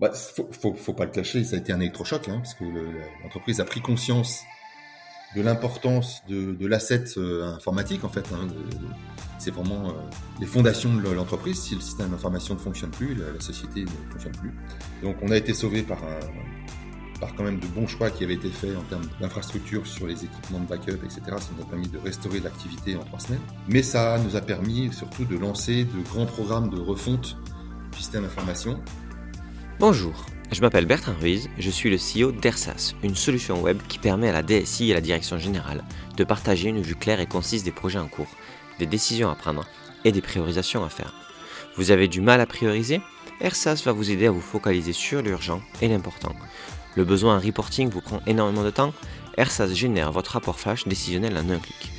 bah, faut, faut, pas le cacher, ça a été un électrochoc, hein, parce que l'entreprise a pris conscience de l'importance de, l'asset euh, informatique en fait. Hein, c'est vraiment euh, les fondations de l'entreprise. Si le système d'information ne fonctionne plus, la, société ne fonctionne plus. Donc on a été sauvé par par quand même de bons choix qui avaient été faits en termes d'infrastructure sur les équipements de backup, etc. Ça nous a permis de restaurer l'activité en trois semaines. Mais ça nous a permis surtout de lancer de grands programmes de refonte du système d'information. Bonjour. Je m'appelle Bertrand Ruiz, je suis le CEO d'ERSAS, une solution web qui permet à la DSI et à la direction générale de partager une vue claire et concise des projets en cours, des décisions à prendre et des priorisations à faire. Vous avez du mal à prioriser? ERSAS va vous aider à vous focaliser sur l'urgent et l'important. Le besoin en reporting vous prend énormément de temps ERSAS génère votre rapport flash décisionnel en un clic.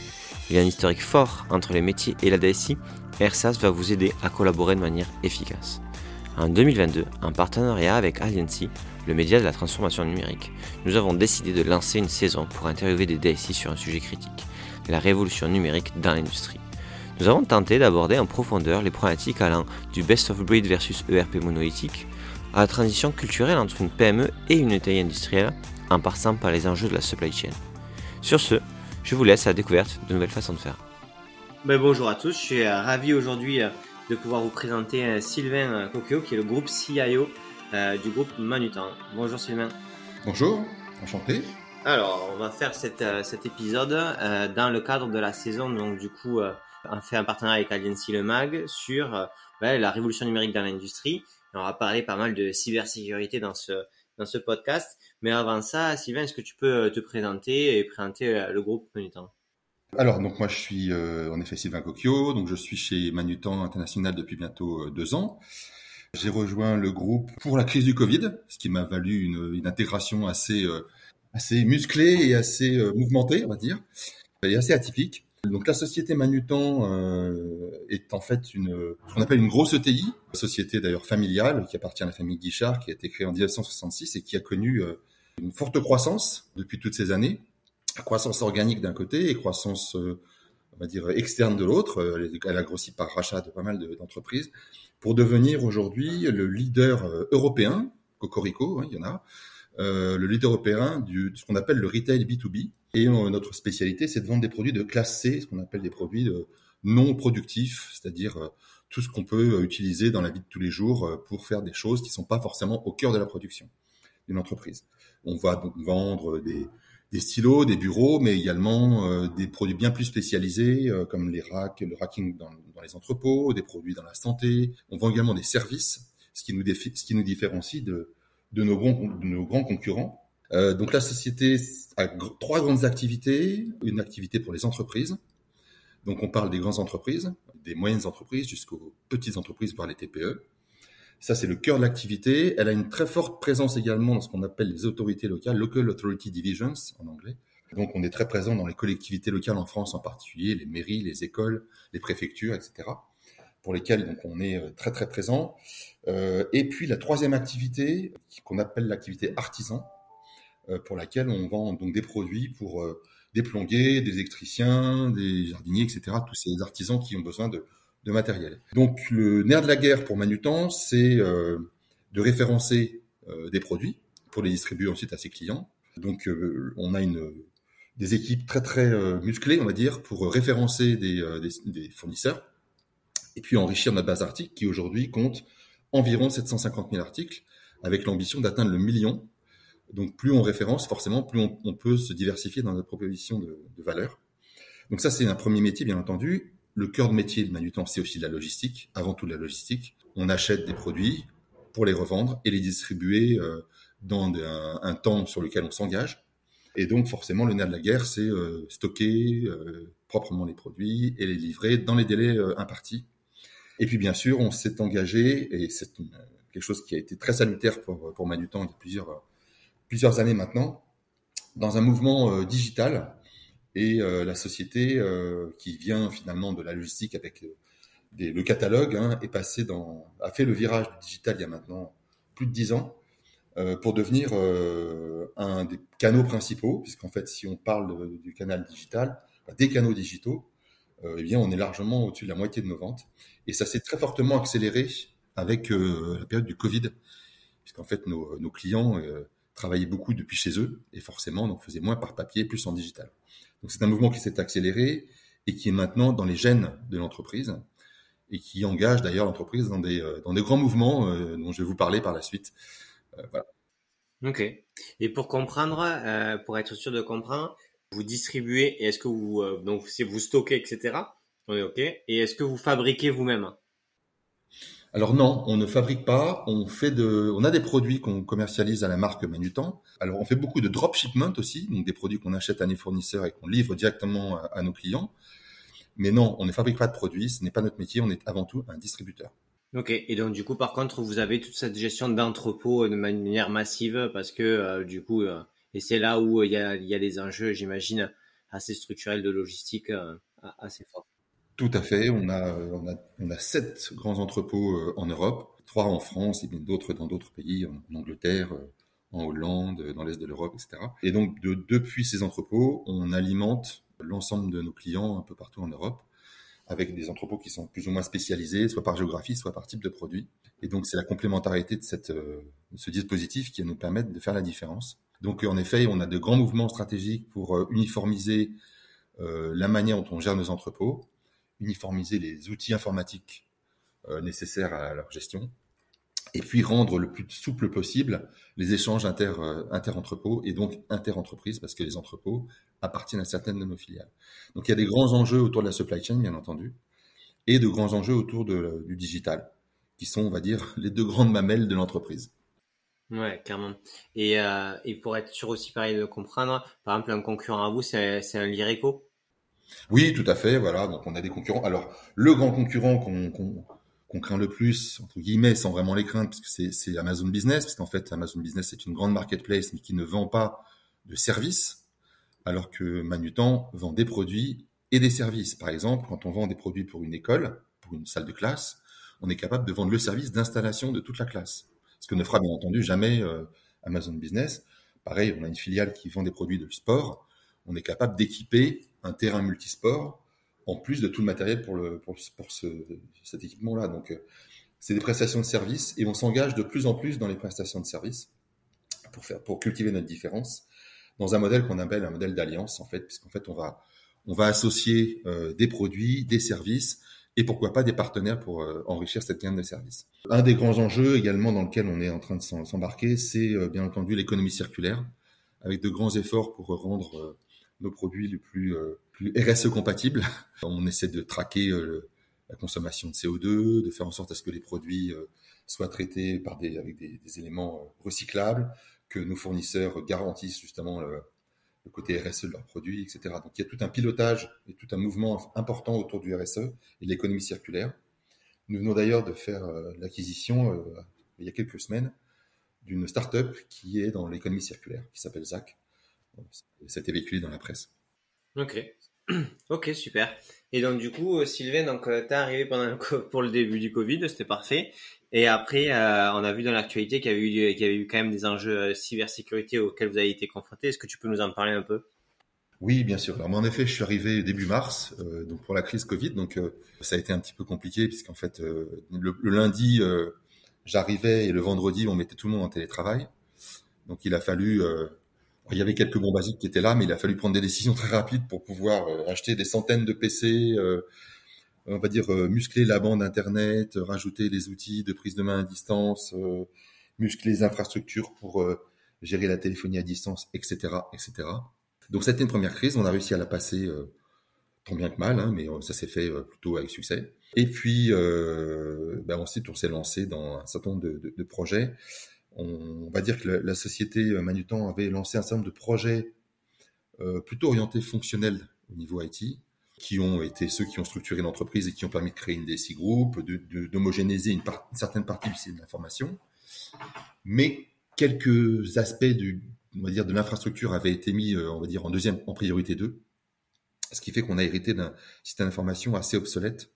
Il y a un historique fort entre les métiers et la DSI, ERSAS va vous aider à collaborer de manière efficace. En 2022, en partenariat avec Aliancy, le média de la transformation numérique, nous avons décidé de lancer une saison pour interviewer des DSI sur un sujet critique, la révolution numérique dans l'industrie. Nous avons tenté d'aborder en profondeur les problématiques allant du best of breed versus ERP monolithique, à la transition culturelle entre une PME et une taille industrielle, en passant par les enjeux de la supply chain. Sur ce, je vous laisse à la découverte de nouvelles façons de faire. Ben, bonjour à tous, je suis euh, ravi aujourd'hui euh, de pouvoir vous présenter euh, Sylvain euh, Coquio, qui est le groupe CIO euh, du groupe Manutan. Bonjour Sylvain. Bonjour, enchanté. Alors, on va faire cet épisode dans le cadre de la saison. Donc, du coup, on fait un partenariat avec Aliancy Le Mag sur la révolution numérique dans l'industrie. On va parler pas mal de cybersécurité dans ce, dans ce podcast. Mais avant ça, Sylvain, est-ce que tu peux te présenter et présenter le groupe Manutan? Alors, donc moi je suis euh, en effet Sylvain Cocchio, donc je suis chez Manutan International depuis bientôt euh, deux ans. J'ai rejoint le groupe pour la crise du Covid, ce qui m'a valu une, une, intégration assez euh, assez musclée et assez mouvementée, on va dire, et assez atypique. Donc la société Manutan est en fait une ce qu'on appelle une grosse ETI, société d'ailleurs familiale qui appartient à la famille Guichard, qui a été créée en 1966 et qui a connu une forte croissance depuis toutes ces années croissance organique d'un côté et croissance, euh, on va dire, externe de l'autre. Euh, elle a grossi par rachat de pas mal d'entreprises pour devenir aujourd'hui le leader euh, européen, Cocorico, hein, il y en a, euh, le leader européen du, de ce qu'on appelle le retail B2B. Et notre spécialité, c'est de vendre des produits de classe C, ce qu'on appelle des produits non productifs, c'est-à-dire tout ce qu'on peut utiliser dans la vie de tous les jours pour faire des choses qui ne sont pas forcément au cœur de la production d'une entreprise. On va donc vendre des, des stylos, des bureaux, mais également euh, des produits bien plus spécialisés euh, comme les racks, le racking dans, les entrepôts, des produits dans la santé. On vend également des services, ce qui nous, différencie de, nos, grands, concurrents. Euh, donc la société a trois grandes activités. Une activité pour les entreprises. Donc on parle des grandes entreprises, des moyennes entreprises jusqu'aux petites entreprises, voire les TPE. Ça, c'est le cœur de l'activité. Elle a une très forte présence également dans ce qu'on appelle les autorités locales, Local Authority Divisions en anglais. Donc, on est très présent dans les collectivités locales en France en particulier, les mairies, les écoles, les préfectures, etc., pour lesquelles donc on est euh, très très présent. Euh, et puis la troisième activité, qu'on appelle l'activité artisan, euh, pour laquelle on vend donc des produits pour des plombiers, des électriciens, des jardiniers, etc., tous ces artisans qui ont besoin de de matériel. Donc le nerf de la guerre pour Manutan, c'est euh, de référencer euh, des produits pour les distribuer ensuite à ses clients. Donc euh, on a une des équipes très très musclées, on va dire, pour référencer des, fournisseurs et puis enrichir notre base d'articles qui aujourd'hui compte environ 750 000 articles avec l'ambition d'atteindre le million. Donc plus on référence, forcément, plus on, peut se diversifier dans notre proposition de valeur. Donc ça, c'est un premier métier, bien entendu le cœur de métier de Manutan, c'est aussi la logistique, avant tout la logistique. On achète des produits pour les revendre et les distribuer euh, dans un, temps sur lequel on s'engage. Et donc forcément, le nerf de la guerre, c'est euh, stocker euh, proprement les produits et les livrer dans les délais impartis. Et puis bien sûr, on s'est engagé, et c'est quelque chose qui a été très salutaire pour, pour Manutan il y a plusieurs, plusieurs années maintenant, dans un mouvement digital et euh, la société euh, qui vient finalement de la logistique avec euh, le catalogue hein, a fait le virage du digital il y a maintenant plus de dix ans pour devenir un des canaux principaux puisqu'en fait si on parle du canal digital des canaux digitaux eh bien on est largement au-dessus de la moitié de nos ventes et ça s'est très fortement accéléré avec la période du Covid puisqu'en fait nos, nos clients travaillaient beaucoup depuis chez eux et forcément donc faisaient moins par papier, plus en digital. C'est un mouvement qui s'est accéléré et qui est maintenant dans les gènes de l'entreprise et qui engage d'ailleurs l'entreprise dans des, des grands mouvements dont je vais vous parler par la suite. voilà. Ok. Et pour comprendre, euh, pour être sûr de comprendre, vous distribuez est-ce que vous euh, donc si vous stockez etc. Ok. Et est-ce que vous fabriquez vous-même? Alors non, on ne fabrique pas. On fait de, on a des produits qu'on commercialise à la marque Manutan. Alors on fait beaucoup de dropshipment aussi, donc des produits qu'on achète à nos fournisseurs et qu'on livre directement à nos clients. Mais non, on ne fabrique pas de produits. Ce n'est pas notre métier. On est avant tout un distributeur. Ok, et donc du coup, par contre, vous avez toute cette gestion d'entrepôt de manière massive parce que euh, du coup, euh, et c'est là où il y a, y a des enjeux, j'imagine, assez structurels de logistique euh, assez forts. Tout à fait. On a, on a, on a sept grands entrepôts en Europe, trois en France et bien d'autres dans d'autres pays, en, Angleterre, en Hollande, dans l'est de l'Europe, etc. Et donc, de, depuis ces entrepôts, on alimente l'ensemble de nos clients un peu partout en Europe avec des entrepôts qui sont plus ou moins spécialisés, soit par géographie, soit par type de produit. Et donc, c'est la complémentarité de, cette, euh, ce dispositif qui va nous permettre de faire la différence. Donc, en effet, on a de grands mouvements stratégiques pour euh, uniformiser euh, la manière dont on gère nos entrepôts, uniformiser les outils informatiques nécessaires à leur gestion, et puis rendre le plus souple possible les échanges inter, inter-entrepôts et donc inter-entreprises, parce que les entrepôts appartiennent à certaines de nos filiales. Donc il y a des grands enjeux autour de la supply chain, bien entendu, et de grands enjeux autour de, du digital, qui sont, on va dire, les deux grandes mamelles de l'entreprise. Ouais, clairement. Et, euh, pour être sûr aussi, pareil, de comprendre, par exemple, un concurrent à vous, c'est un Lireco Oui, tout à fait, voilà. Donc on a des concurrents. Alors, le grand concurrent qu'on craint le plus, entre guillemets, sans vraiment les craindre, parce que c'est Amazon Business, parce qu'en fait, Amazon Business, c'est une grande marketplace, mais qui ne vend pas de services alors que Manutan vend des produits et des services. Par exemple, quand on vend des produits pour une école, pour une salle de classe, on est capable de vendre le service d'installation de toute la classe. Ce que ne fera bien entendu jamais euh, Amazon Business. Pareil, on a une filiale qui vend des produits de sport. On est capable d'équiper un terrain multisport en plus de tout le matériel pour, le, pour, ce, cet équipement-là. Donc, euh, c'est des prestations de services et on s'engage de plus en plus dans les prestations de services pour, faire, pour cultiver notre différence dans un modèle qu'on appelle un modèle d'alliance, en fait, puisqu'en fait, on va, on va associer euh, des produits, des services, et pourquoi pas des partenaires pour euh, enrichir cette gamme de services. Un des grands enjeux également dans lequel on est en train de s'embarquer, c'est euh, bien entendu l'économie circulaire, avec de grands efforts pour rendre nos produits les plus, plus RSE compatibles. On essaie de traquer la consommation de CO2, de faire en sorte à ce que les produits soient traités avec des, éléments recyclables, que nos fournisseurs garantissent justement le, côté RSE de leurs produits, etc. Donc il y a tout un pilotage et tout un mouvement important autour du RSE et de l'économie circulaire. Nous venons d'ailleurs de faire euh, l'acquisition, euh, il y a quelques semaines, d'une start-up qui est dans l'économie circulaire, qui s'appelle ZAC. Ça a été véhiculé dans la presse. Ok, ok, super. Et donc du coup, euh, Sylvain, donc tu es arrivé pendant pour le début du Covid, c'était parfait. Et après, euh, on a vu dans l'actualité qu'il y, avait eu, qu'il y avait eu quand même des enjeux euh, cybersécurité auxquels vous avez été confrontés. Est-ce que tu peux nous en parler un peu? Oui, bien sûr. Alors moi, en effet, je suis arrivé début mars, euh, donc pour la crise Covid, donc ça a été un petit peu compliqué puisqu'en fait, le, lundi, j'arrivais et le vendredi, on mettait tout le monde en télétravail. Donc il a fallu il y avait quelques bons basiques qui étaient là, mais il a fallu prendre des décisions très rapides pour pouvoir acheter des centaines de PC, on va dire, euh, muscler la bande Internet, euh, rajouter les outils de prise de main à distance, euh, muscler les infrastructures pour gérer la téléphonie à distance, etc., etc. Donc c'était une première crise, on a réussi à la passer tant bien que mal, hein, mais ça s'est fait plutôt avec succès. Et puis ben ensuite on s'est lancé dans un certain nombre de, projets. On, va dire que la, société Manutan avait lancé un certain nombre de projets plutôt orientés fonctionnels au niveau IT, qui ont été ceux qui ont structuré l'entreprise et qui ont permis de créer une DSI Group, d'homogénéiser une, une, certaine partie du système d'information. Mais quelques aspects de l'infrastructure avaient été mis, euh, on va dire, en deuxième, en priorité 2. Ce qui fait qu'on a hérité d'un système d'information assez obsolète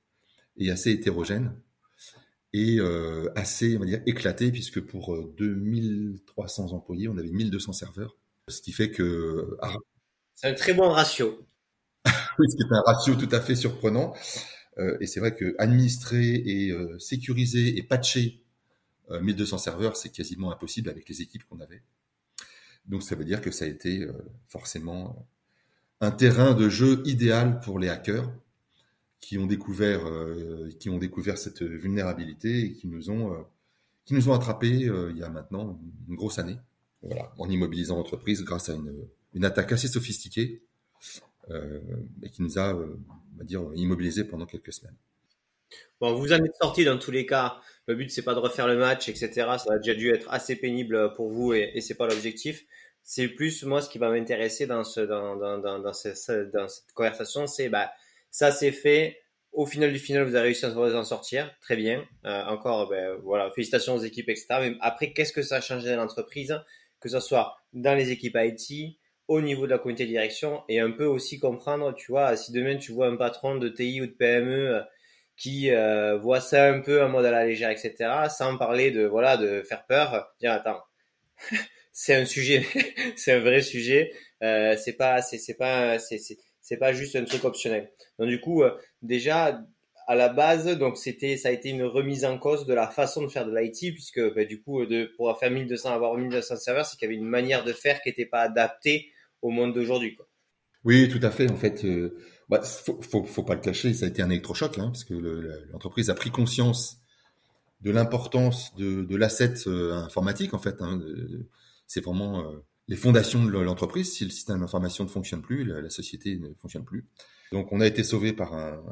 et assez hétérogène et euh, assez, on va dire, éclaté puisque pour 2300 euh, employés, on avait 1200 serveurs. Ce qui fait que... C'est un très bon ratio ce qui est un ratio tout à fait surprenant. Euh, et c'est vrai que administrer et euh, sécuriser et patcher 1200 serveurs, c'est quasiment impossible avec les équipes qu'on avait. Donc ça veut dire que ça a été forcément un terrain de jeu idéal pour les hackers qui ont découvert, qui ont découvert cette vulnérabilité et qui nous ont, qui nous ont attrapés il y a maintenant une grosse année. Voilà, en immobilisant l'entreprise grâce à une, une attaque assez sophistiquée euh, et qui nous a, euh, on va dire, immobilisés pendant quelques semaines. Bon, vous en êtes sorti dans tous les cas. Le but, c'est pas de refaire le match, etc. Ça a déjà dû être assez pénible pour vous et, et c'est pas l'objectif. C'est plus, moi, ce qui va m'intéresser dans, ce, dans, dans cette conversation, c'est bah, ça c'est fait. Au final du final, vous avez réussi à vous en sortir. Très bien. Euh, encore, ben, voilà, félicitations aux équipes, etc. Mais après, qu'est-ce que ça a changé dans l'entreprise? Que ce soit dans les équipes IT, au niveau de la communauté de direction et un peu aussi comprendre, tu vois, si demain tu vois un patron de TI ou de PME euh, qui euh, voit ça un peu en mode à la légère, etc., sans parler de, voilà, de faire peur, dire, attends, c'est un sujet, c'est un vrai sujet, euh, c'est pas, c'est, c'est pas, c'est, c'est, pas juste un truc optionnel. Donc du coup, euh, déjà, à la base, donc c'était, ça a été une remise en cause de la façon de faire de l'IT, puisque bah, du coup, de, pour faire 1200, avoir 1200 serveurs, c'est qu'il y avait une manière de faire qui n'était pas adaptée au monde d'aujourd'hui. Oui, tout à fait. En fait, euh, bah, faut, pas le cacher, ça a été un électrochoc, hein, parce que l'entreprise a pris conscience de l'importance de, l'asset euh, informatique. En fait, hein, c'est vraiment les fondations de l'entreprise. Si le système d'information ne fonctionne plus, la, société ne fonctionne plus. Donc, on a été sauvé par un,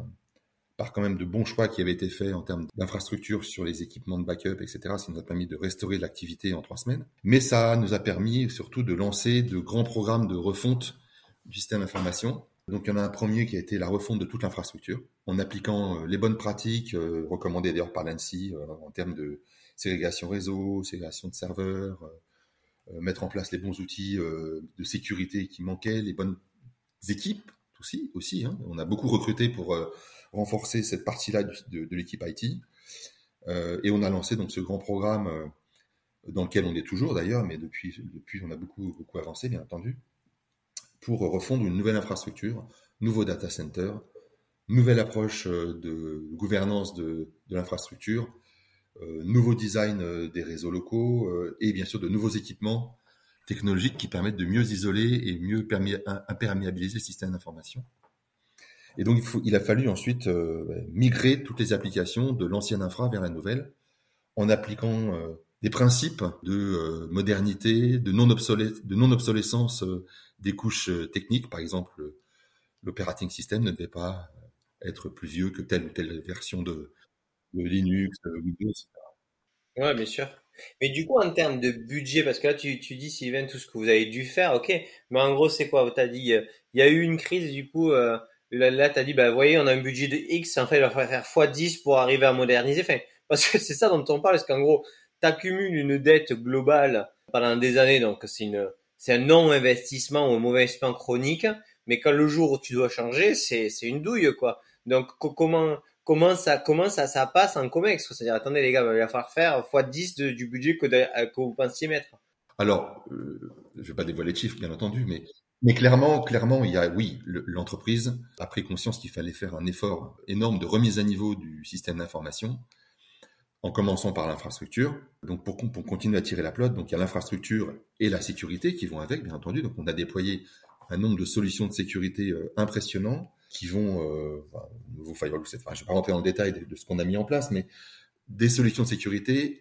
par quand même de bons choix qui avaient été faits en termes d'infrastructure sur les équipements de backup, etc. Ça nous a permis de restaurer l'activité en trois semaines. Mais ça nous a permis surtout de lancer de grands programmes de refonte du système d'information. Donc il y en a un premier qui a été la refonte de toute l'infrastructure, en appliquant euh, les bonnes pratiques euh, recommandées d'ailleurs par l'ANSI euh, en termes de ségrégation réseau, ségrégation de serveurs, mettre en place les bons outils de sécurité qui manquaient, les bonnes équipes aussi. aussi hein. On a beaucoup recruté pour renforcer cette partie-là de, l'équipe IT. Euh, et on a lancé donc ce grand programme euh, dans lequel on est toujours d'ailleurs, mais depuis, depuis on a beaucoup, beaucoup avancé, bien entendu, pour refondre une nouvelle infrastructure, nouveau data center, nouvelle approche euh, de gouvernance de l'infrastructure, euh, nouveau design euh, des réseaux locaux euh, et bien sûr de nouveaux équipements technologiques qui permettent de mieux isoler et mieux imperméabiliser le système d'information. Et donc, il, a fallu ensuite migrer toutes les applications de l'ancienne infra vers la nouvelle en appliquant des principes de modernité, de non-obsolescence de non des couches techniques. Par exemple, l'operating system ne devait pas être plus vieux que telle ou telle version de Linux, de Windows, etc. Ouais, bien sûr. Mais du coup, en termes de budget, parce que là, tu, tu dis, Sylvain, tout ce que vous avez dû faire, ok. Mais en gros, c'est quoi? Tu as dit, il y a eu une crise, du coup, euh, Là, là tu as dit, bah, vous voyez, on a un budget de X, en fait, il va falloir faire x10 pour arriver à moderniser. Enfin, parce que c'est ça dont on parle, parce qu'en gros, tu accumules une dette globale pendant des années, donc c'est une, c'est un non-investissement ou un mauvais investissement chronique, mais quand le jour où tu dois changer, c'est une douille, quoi. Donc, comment, comment ça, comment ça, ça passe en COMEX? C'est-à-dire, attendez, les gars, il va falloir faire x10 du budget que, que vous mettre. Alors, euh, je vais pas dévoiler de chiffres, bien entendu, mais mais clairement, clairement, il y a, oui, l'entreprise a pris conscience qu'il fallait faire un effort énorme de remise à niveau du système d'information, en commençant par l'infrastructure. Donc, pour, pour, continuer à tirer la pelote, donc il y a l'infrastructure et la sécurité qui vont avec, bien entendu. Donc, on a déployé un nombre de solutions de sécurité euh, impressionnants qui vont, euh, enfin, nouveau firewall, enfin, je vais pas rentrer dans le détail de, ce qu'on a mis en place, mais des solutions de sécurité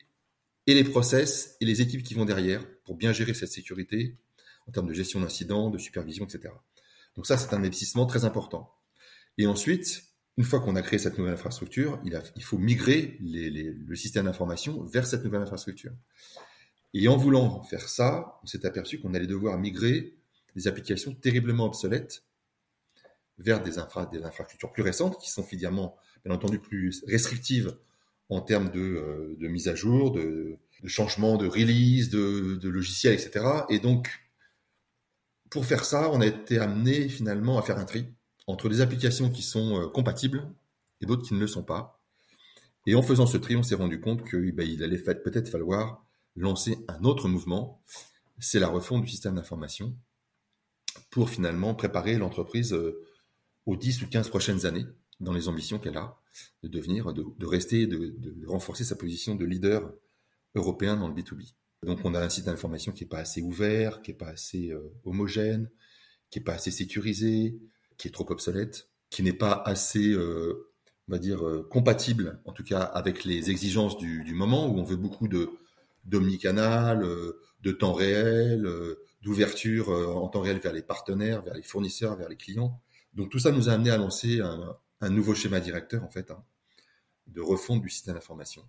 et les process et les équipes qui vont derrière pour bien gérer cette sécurité en termes de gestion d'incidents, de supervision, etc. Donc ça, c'est un investissement très important. Et ensuite, une fois qu'on a créé cette nouvelle infrastructure, il, faut migrer le système d'information vers cette nouvelle infrastructure. Et en voulant faire ça, on s'est aperçu qu'on allait devoir migrer des applications terriblement obsolètes vers des, infra, des infrastructures plus récentes, qui sont finalement, bien entendu, plus restrictives en termes de, euh, mise à jour, de, changement de release, de, logiciels, etc. Et donc, pour faire ça, on a été amené finalement à faire un tri entre des applications qui sont euh, compatibles et d'autres qui ne le sont pas. Et en faisant ce tri, on s'est rendu compte qu'il ben, il allait peut-être falloir lancer un autre mouvement, c'est la refonte du système d'information pour finalement préparer l'entreprise euh, aux 10 ou 15 prochaines années dans les ambitions qu'elle a de devenir, de, rester, de, renforcer sa position de leader européen dans le B2B. Donc on a un site d'information qui n'est pas assez ouvert, qui n'est pas assez homogène, qui n'est pas assez sécurisé, qui est trop obsolète, qui n'est pas assez, on va dire, compatible, en tout cas avec les exigences du, du moment où on veut beaucoup de d'omnicanal, de temps réel, d'ouverture en temps réel vers les partenaires, vers les fournisseurs, vers les clients. Donc tout ça nous a amené à lancer un, un nouveau schéma directeur en fait, hein, de refonte du système d'information.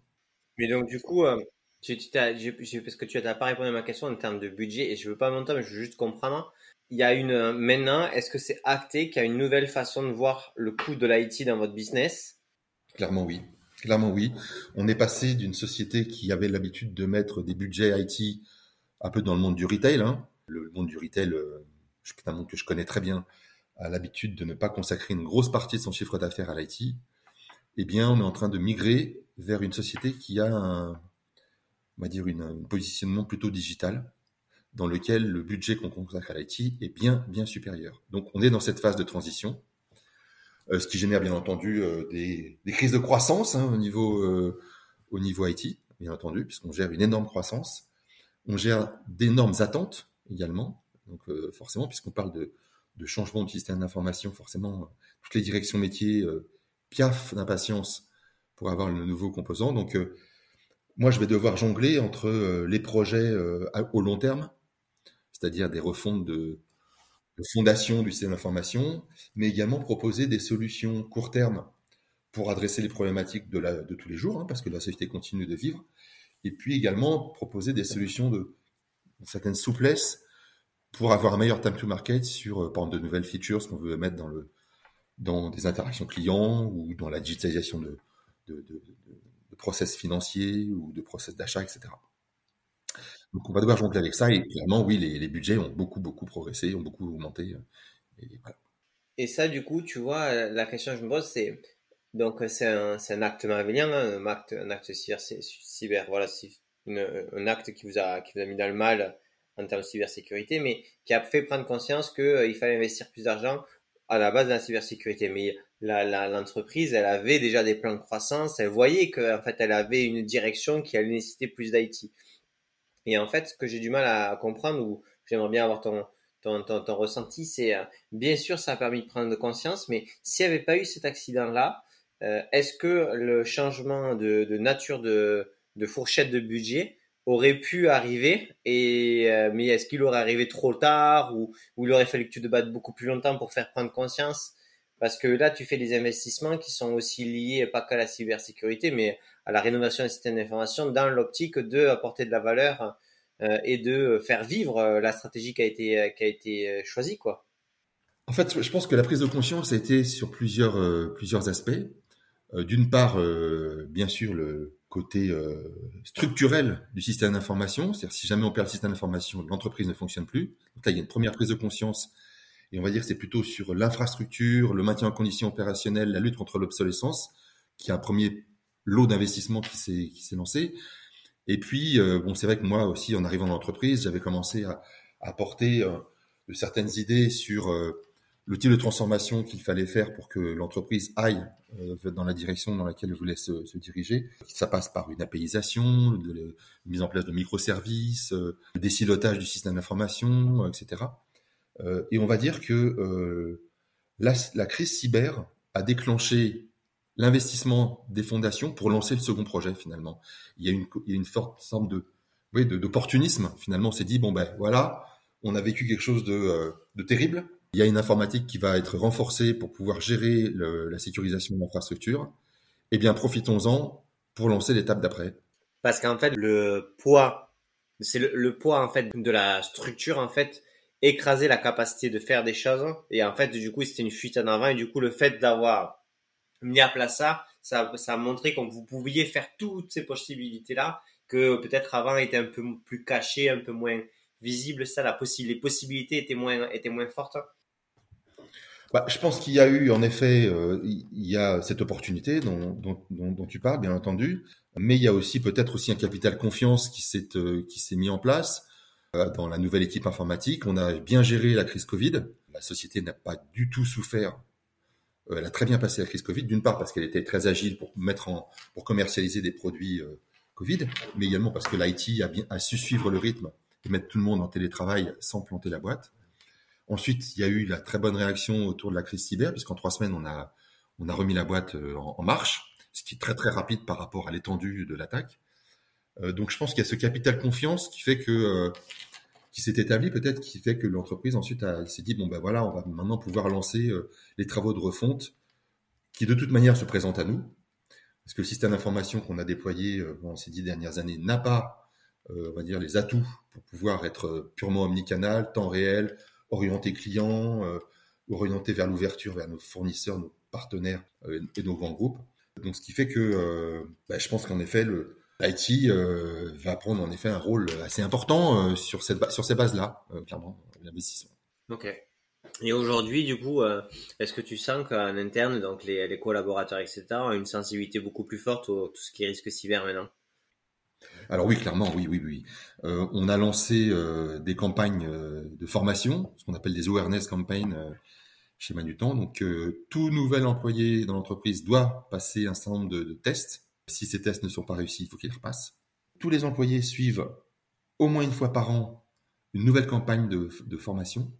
Mais donc du coup, euh, tu, tu parce que tu n'as pas répondu à ma question en termes de budget et je veux pas monter, mais je veux juste comprendre. Il y a une euh, maintenant, est-ce que c'est acté qu'il y a une nouvelle façon de voir le coût de l'IT dans votre business? Clairement oui. Clairement oui. On est passé d'une société qui avait l'habitude de mettre des budgets IT un peu dans le monde du retail. Hein. Le monde du retail, euh, c'est un monde que je connais très bien, a l'habitude de ne pas consacrer une grosse partie de son chiffre d'affaires à l'IT, eh bien, on est en train de migrer vers une société qui a un, on va dire, un positionnement plutôt digital, dans lequel le budget qu'on consacre à l'IT est bien, bien supérieur. Donc, on est dans cette phase de transition, euh, ce qui génère bien entendu euh, des, des, crises de croissance hein, au niveau, euh, au niveau IT, bien entendu, puisqu'on gère une énorme croissance. On gère d'énormes attentes également, donc forcément, puisqu'on parle de de changement du système d'information, forcément, euh, toutes les directions métiers euh, piaffent d'impatience pour avoir le nouveau composant. Donc, euh, moi, je vais devoir jongler entre les projets au long terme, c'est-à-dire des refontes de, fondation du système d'information, mais également proposer des solutions court terme pour adresser les problématiques de, la, de tous les jours, hein, parce que la société continue de vivre, et puis également proposer des solutions de, de certaine souplesse pour avoir un meilleur time to market sur, euh, par exemple, de nouvelles features qu'on veut mettre dans le dans des interactions clients ou dans la digitalisation de, de, process financiers ou de process d'achat, etc. Donc on va devoir jongler avec ça et clairement oui les, budgets ont beaucoup beaucoup progressé, ont beaucoup augmenté. Euh, et, ça du coup tu vois la question que je me pose c'est donc c'est un, acte merveilleux, hein, un acte un acte cyber, cyber voilà une, un acte qui vous a qui vous a mis dans le mal en termes de cybersécurité, mais qui a fait prendre conscience qu'il euh, fallait investir plus d'argent à la base de la cybersécurité. Mais l'entreprise, elle avait déjà des plans de croissance, elle voyait qu'en fait, elle avait une direction qui allait nécessiter plus d'IT. Et en fait, ce que j'ai du mal à comprendre, ou j'aimerais bien avoir ton, ressenti, c'est euh, bien sûr, ça a permis de prendre conscience, mais s'il n'y avait pas eu cet accident-là, euh, est-ce que le changement de, nature de fourchette de budget aurait pu arriver et euh, mais est-ce qu'il aurait arrivé trop tard ou, il aurait fallu que tu te battes beaucoup plus longtemps pour faire prendre conscience? Parce que là tu fais des investissements qui sont aussi liés pas qu'à la cybersécurité mais à la rénovation des systèmes d'information dans l'optique de apporter de la valeur euh, et de faire vivre euh, la stratégie qui a été qui a été choisie quoi. En fait, je pense que la prise de conscience a été sur plusieurs plusieurs aspects. D'une part, bien sûr le côté euh, structurel du système d'information, c'est-à-dire si jamais on perd le système d'information, l'entreprise ne fonctionne plus. Donc là, il y a une première prise de conscience, et on va dire que c'est plutôt sur l'infrastructure, le maintien en condition opérationnelle, la lutte contre l'obsolescence, qui est un premier lot d'investissement qui s'est lancé. Et puis, euh, bon, c'est vrai que moi aussi, en arrivant dans l'entreprise, j'avais commencé à, apporter euh, certaines idées sur le type de transformation qu'il fallait faire pour que l'entreprise aille euh, dans la direction dans laquelle elle voulait se, diriger. Ça passe par une APIisation, de, de, mise en place de microservices, euh, le décilotage du système d'information, euh, etc. Euh, et on va dire que euh, la, crise cyber a déclenché l'investissement des fondations pour lancer le second projet finalement. Il y a une, une forte forme de oui, d'opportunisme. Finalement, on s'est dit bon ben voilà, on a vécu quelque chose de terrible il y a une informatique qui va être renforcée pour pouvoir gérer la sécurisation de l'infrastructure. Eh bien, profitons-en pour lancer l'étape d'après. Parce qu'en fait, le poids, c'est le, poids en fait de la structure en fait écraser la capacité de faire des choses. Et en fait, du coup, c'était une fuite en avant. Et du coup, le fait d'avoir mis à place ça, ça, a montré que vous pouviez faire toutes ces possibilités-là que peut-être avant était un peu plus caché, un peu moins visible. Ça, les possibilités étaient moins, étaient moins fortes. Bah, je pense qu'il y a eu, en effet, euh, il y a cette opportunité dont, dont, dont, tu parles, bien entendu, mais il y a aussi peut-être aussi un capital confiance qui s'est euh, qui s'est mis en place euh, dans la nouvelle équipe informatique. On a bien géré la crise Covid. La société n'a pas du tout souffert. Euh, elle a très bien passé la crise Covid, d'une part parce qu'elle était très agile pour mettre en pour commercialiser des produits Covid, mais également parce que l'IT a, bien, a su suivre le rythme et mettre tout le monde en télétravail sans planter la boîte. Ensuite, il y a eu la très bonne réaction autour de la crise cyber, puisqu'en trois semaines, on a, remis la boîte en, en marche, ce qui est très très rapide par rapport à l'étendue de l'attaque. Euh, donc je pense qu'il y a ce capital confiance qui fait que euh, qui s'est établi peut-être, qui fait que l'entreprise ensuite s'est dit bon ben voilà, on va maintenant pouvoir lancer euh, les travaux de refonte qui de toute manière se présentent à nous, parce que le système d'information qu'on a déployé ces dix dernières années n'a pas, on va dire, les atouts pour pouvoir être purement omnicanal, temps réel, orienté client, orienté vers l'ouverture, vers nos fournisseurs, nos partenaires et nos grands groupes. Donc ce qui fait que ben, je pense qu'en effet le, L'IT euh, va prendre en effet un rôle assez important euh, sur, cette, sur ces bases-là, euh, clairement, l'investissement. Ok. Et aujourd'hui, du coup, est-ce que tu sens qu'en interne, donc les, les, collaborateurs, etc., ont une sensibilité beaucoup plus forte au tout ce qui risque cyber maintenant? Alors oui, clairement, oui, oui, oui. Euh, on a lancé euh, des campagnes euh, de formation, ce qu'on appelle des awareness campaigns chez Manutan. Donc, tout nouvel employé dans l'entreprise doit passer un certain nombre de, tests si ces tests ne sont pas réussis, il faut qu'ils repassent. Tous les employés suivent au moins une fois par an une nouvelle campagne de, formation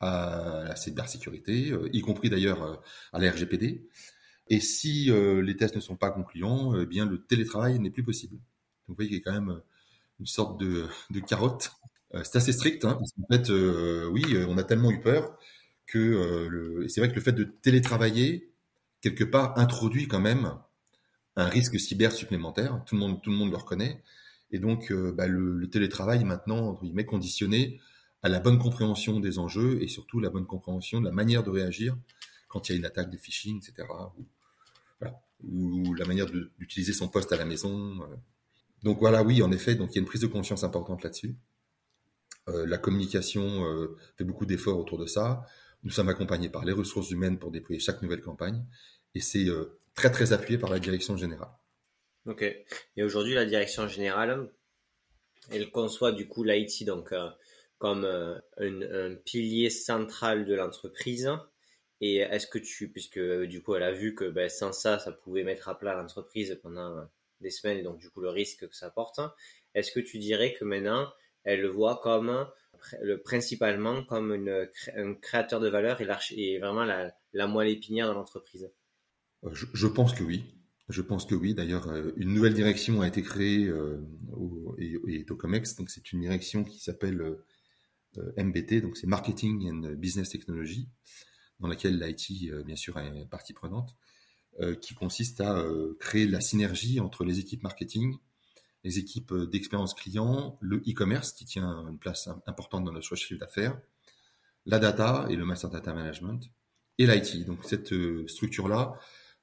à la cybersécurité, y compris d'ailleurs à la RGPD. Et si les tests ne sont pas concluants, eh bien le télétravail n'est plus possible. Donc vous voyez qu'il y a quand même une sorte de, carotte. c'est assez strict, hein, parce qu'en fait, oui, on a tellement eu peur que c'est vrai que le fait de télétravailler, quelque part, introduit quand même un risque cyber supplémentaire. Tout le monde, tout le monde le reconnaît. Et donc, euh, bah, le, télétravail maintenant, entre guillemets, conditionné à la bonne compréhension des enjeux et surtout la bonne compréhension de la manière de réagir quand il y a une attaque de phishing, etc. Ou, la manière d'utiliser son poste à la maison. Euh. Donc voilà, oui, en effet, donc il y a une prise de conscience importante là-dessus. Euh, la communication euh, fait beaucoup d'efforts autour de ça. Nous sommes accompagnés par les ressources humaines pour déployer chaque nouvelle campagne. Et c'est euh, très très appuyé par la direction générale. Ok. Et aujourd'hui, la direction générale, elle conçoit du coup l'IT donc comme un, pilier central de l'entreprise. Et est-ce que tu, puisque du coup elle a vu que ben, sans ça, ça pouvait mettre à plat l'entreprise pendant des semaines et donc du coup le risque que ça porte, est-ce que tu dirais que maintenant elle le voit comme le, principalement comme un créateur de valeur et, vraiment la, moelle épinière de l'entreprise? Je, pense que oui. Je pense que oui. D'ailleurs, euh, une nouvelle direction a été créée euh, au, et, et Tocomex. Donc, c'est une direction qui s'appelle euh, MBT. Donc, c'est Marketing and Business Technology, dans laquelle l'IT, bien sûr, est partie prenante, qui consiste à créer la synergie entre les équipes marketing, les équipes d'expérience client, le e-commerce qui tient une place importante dans notre chiffre d'affaires, la data et le master data management, et l'IT. Donc, cette structure-là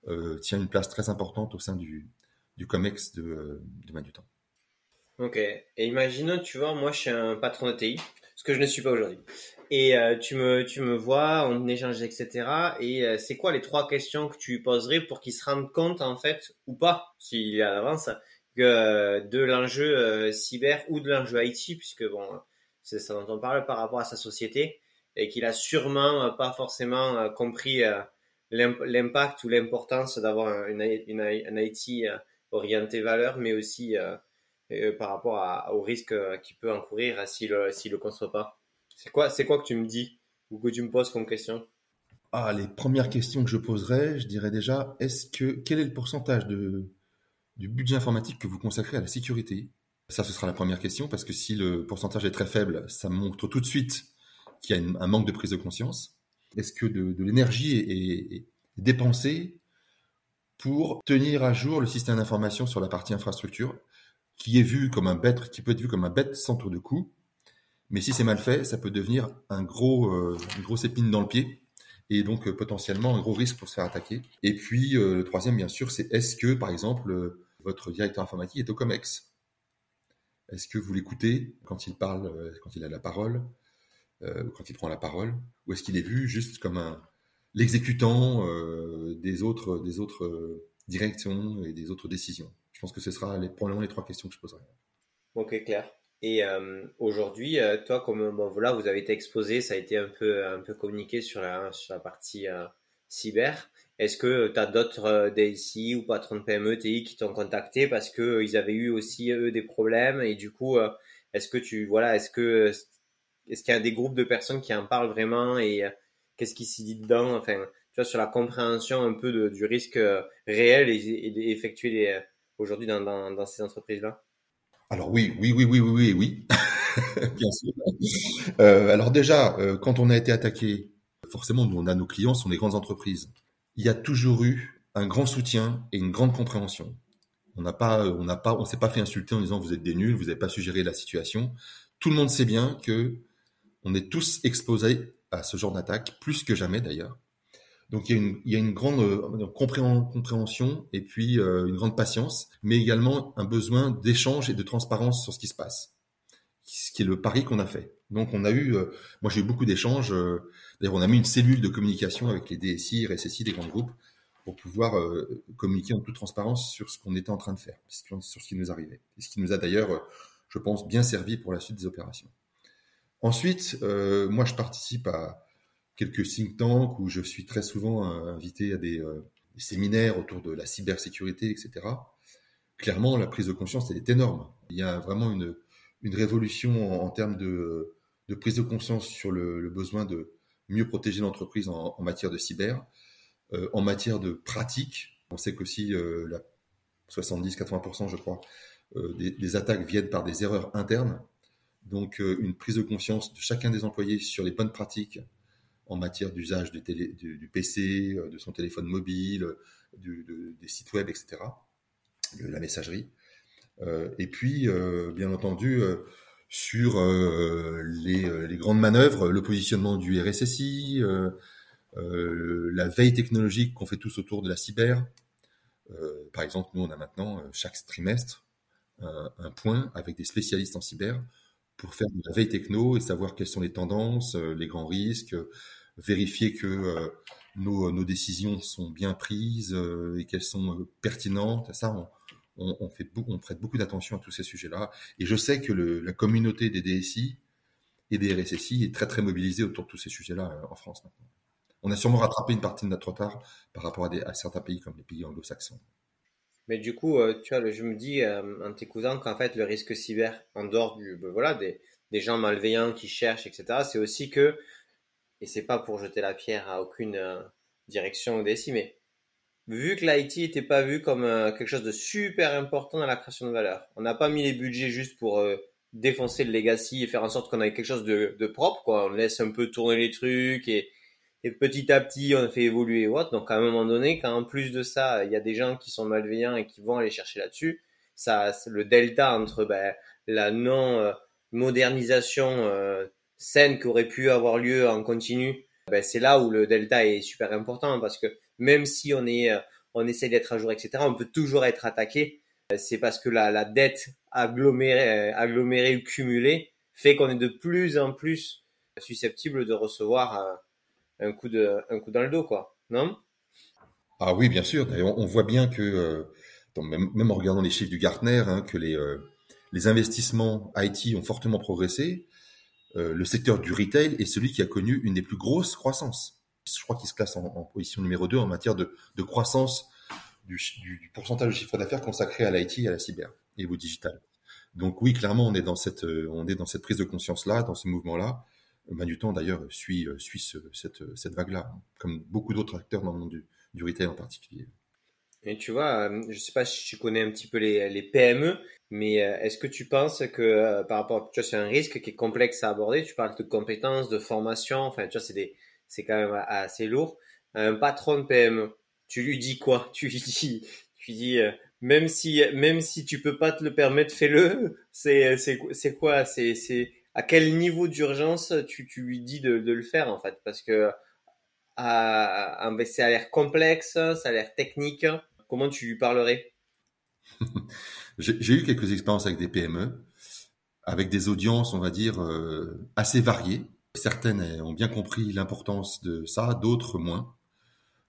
euh, tient une place très importante au sein du, du COMEX de, euh, de Manutan. Ok. Et imaginons, tu vois, moi je suis un patron de TI, ce que je ne suis pas aujourd'hui. Et euh, tu, me, tu me vois, on échange, etc. Et c'est quoi les trois questions que tu poserais pour qu'il se rende compte, en fait, ou pas, s'il est à l'avance, que de l'enjeu cyber ou de l'enjeu IT, puisque bon, c'est ça dont on parle par rapport à sa société, et qu'il a sûrement pas forcément compris l'impact ou l'importance d'avoir une, une, un IT euh, orienté valeur, mais aussi euh, euh, par rapport à, au risque qu'il peut encourir s'il ne le conçoit pas. C'est quoi, quoi que tu me dis ou que tu me poses comme question? Ah, Les premières questions que je poserais, je dirais déjà, est-ce que quel est le pourcentage de, du budget informatique que vous consacrez à la sécurité? Ça, ce sera la première question, parce que si le pourcentage est très faible, ça montre tout de suite qu'il y a un manque de prise de conscience. Est-ce que de, l'énergie est, dépensée pour tenir à jour le système d'information sur la partie infrastructure, qui est comme un bête, qui peut être vu comme un bête centre de coût, mais si c'est mal fait, ça peut devenir un gros, euh, une grosse épine dans le pied, et donc euh, potentiellement un gros risque pour se faire attaquer. Et puis euh, le troisième, bien sûr, c'est est-ce que, par exemple, votre directeur informatique est au COMEX? Est-ce que vous l'écoutez quand il parle, quand il a la parole quand il prend la parole, ou est-ce qu'il est vu juste comme un l'exécutant des autres des autres directions et des autres décisions? Je pense que ce sera les, probablement les trois questions que je poserai. Ok, clair. Et aujourd'hui, toi, comme bon, voilà, vous avez été exposé, ça a été un peu un peu communiqué sur la sur la partie cyber. Est-ce que tu as d'autres DSI ou patrons de PME, TI qui t'ont contacté parce que ils avaient eu aussi eux des problèmes? Et du coup, est-ce que tu voilà, est-ce que est-ce qu'il y a des groupes de personnes qui en parlent vraiment et qu'est-ce qui s'y dit dedans? Enfin, tu vois, sur la compréhension un peu du risque réel et, et effectué aujourd'hui dans, dans, dans ces entreprises-là. Alors oui, oui, oui, oui, oui, oui, oui. Bien sûr. Euh, alors déjà, euh, quand on a été attaqué, forcément, nous, on a nos clients, ce sont des grandes entreprises. Il y a toujours eu un grand soutien et une grande compréhension. On n'a pas, on n'a pas, on s'est pas fait insulter en disant vous êtes des nuls, vous n'avez pas su gérer la situation. Tout le monde sait bien que on est tous exposés à ce genre d'attaque, plus que jamais d'ailleurs. Donc il y a une, grande compréhension et puis euh, une grande patience, mais également un besoin d'échange et de transparence sur ce qui se passe ce qui est le pari qu'on a fait. Donc on a eu, euh, moi j'ai eu beaucoup d'échanges. Euh, d'ailleurs on a mis une cellule de communication avec les DSI, RSSI des grands groupes pour pouvoir communiquer en toute transparence sur ce qu'on était en train de faire, sur ce qui nous arrivait. Et ce qui nous a d'ailleurs, je pense, bien servi pour la suite des opérations. Ensuite, moi je participe à quelques think tanks où je suis très souvent invité à des, des séminaires autour de la cybersécurité, etc. Clairement, la prise de conscience, elle est énorme. Il y a vraiment une, révolution en, termes de, prise de conscience sur le, besoin de mieux protéger l'entreprise en, matière de cyber, euh, en matière de pratique. On sait qu'aussi euh, 70-80%, je crois, euh, des, attaques viennent par des erreurs internes. Donc, euh, une prise de conscience de chacun des employés sur les bonnes pratiques en matière d'usage du, PC, euh, de son téléphone mobile, de, des sites web, etc., de la messagerie. Euh, et puis, euh, bien entendu, euh, sur les, grandes manœuvres, le positionnement du RSSI, la veille technologique qu'on fait tous autour de la cyber. par exemple, nous, on a maintenant chaque trimestre un, point avec des spécialistes en cyber pour faire de la veille techno et savoir quelles sont les tendances, les grands risques, vérifier que nos, nos, décisions sont bien prises et qu'elles sont pertinentes. Ça, on, prête beaucoup d'attention à tous ces sujets-là. Et je sais que la communauté des DSI et des RSSI est très très mobilisée autour de tous ces sujets-là euh, en France maintenant. On a sûrement rattrapé une partie de notre retard par rapport à certains pays comme les pays anglo-saxons. Mais du coup, euh, tu vois, je me dis euh, en t'écoutant qu'en fait le risque cyber, en dehors du, ben voilà, des, des, gens malveillants qui cherchent, etc., c'est aussi que, et c'est pas pour jeter la pierre à aucune direction au DSI, mais vu que l'IT n'était pas vu comme euh, quelque chose de super important dans la création de valeur. On n'a pas mis les budgets juste pour euh, défoncer le legacy et faire en sorte qu'on ait quelque chose de, de, propre. Quoi. On laisse un peu tourner les trucs et, et petit à petit on fait évoluer autre. Donc à un moment donné, quand en plus de ça, il y a des gens qui sont malveillants et qui vont aller chercher là-dessus, ça, le delta entre ben, la non euh, modernisation saine qui aurait pu avoir lieu en continu, ben, c'est là où le delta est super important parce que même si on est, euh, on essaie d'être à jour, etc., on peut toujours être attaqué. Euh, c'est parce que la, la dette agglomérée, euh, agglomérée ou cumulée fait qu'on est de plus en plus susceptible de recevoir un, coup de, un coup dans le dos, quoi. Non? Ah oui, bien sûr. On, voit bien que, même, même, en regardant les chiffres du Gartner, hein, que les, les investissements IT ont fortement progressé. le secteur du retail est celui qui a connu une des plus grosses croissances je crois qu'il se classe en, position numéro 2 en matière de, de croissance du, du, pourcentage de chiffre d'affaires consacré à l'IT et à la cyber et au digital. Donc oui, clairement, on est dans cette, euh, on est dans cette prise de conscience-là, dans ce mouvement-là. Manutan, d'ailleurs, suit, euh, cette, cette vague-là, comme beaucoup d'autres acteurs dans le monde du, du retail en particulier. Et tu vois, euh, je sais pas si tu connais un petit peu les, les PME, mais est-ce que tu penses que par rapport, tu vois, c'est un risque qui est complexe à aborder. Tu parles de compétences, de formation, enfin, tu vois, c'est des, c'est quand même assez lourd. Un patron de PME, tu lui dis quoi? Tu lui dis, tu dis, euh, même si, même si tu peux pas te le permettre, fais-le. C'est, c'est, c'est quoi? C'est, c'est à quel niveau d'urgence tu, lui dis de, le faire en fait? Parce que à, ça a l'air complexe, ça a l'air technique. Comment tu lui parlerais? J'ai eu quelques expériences avec des PME, avec des audiences, on va dire, euh, assez variées. Certaines ont bien compris l'importance de ça, d'autres moins.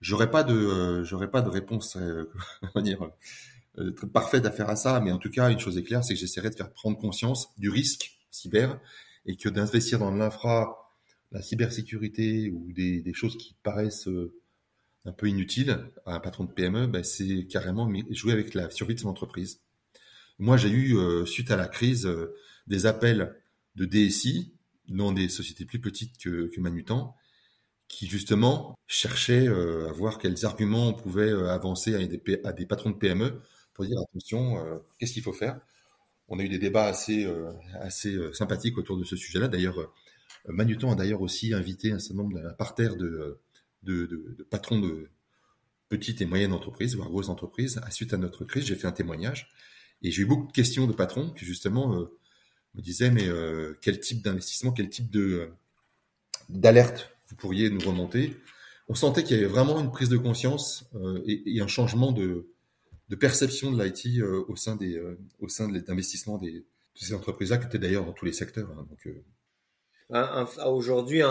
J'aurais pas de, euh, j'aurais pas de réponse, euh, parfaite à faire à ça, mais en tout cas, une chose est claire, c'est que j'essaierai de faire prendre conscience du risque cyber et que d'investir dans l'infra, la cybersécurité ou des, choses qui paraissent un peu inutile à un patron de PME, ben, c'est carrément jouer avec la survie de son entreprise. Moi, j'ai eu, euh, suite à la crise, euh, des appels de DSI dans des sociétés plus petites que, Manutan, qui justement cherchaient euh, à voir quels arguments on pouvait avancer à des, à des, patrons de PME pour dire attention, qu'est-ce qu'il faut faire? On a eu des débats assez, assez sympathiques autour de ce sujet-là. D'ailleurs, Manutan a d'ailleurs aussi invité un certain nombre, un parterre de patrons de petites et moyennes entreprises, voire grosses entreprises. À suite à notre crise, j'ai fait un témoignage et j'ai eu beaucoup de questions de patrons qui justement euh, me disaient mais euh, quel type d'investissement, quel type euh, d'alerte vous pourriez nous remonter? On sentait qu'il y avait vraiment une prise de conscience et, un changement de, de perception de l'IT au sein des au sein de l'investissement des de ces entreprises-là, qui étaient d'ailleurs dans tous les secteurs. Hein, donc aujourd'hui,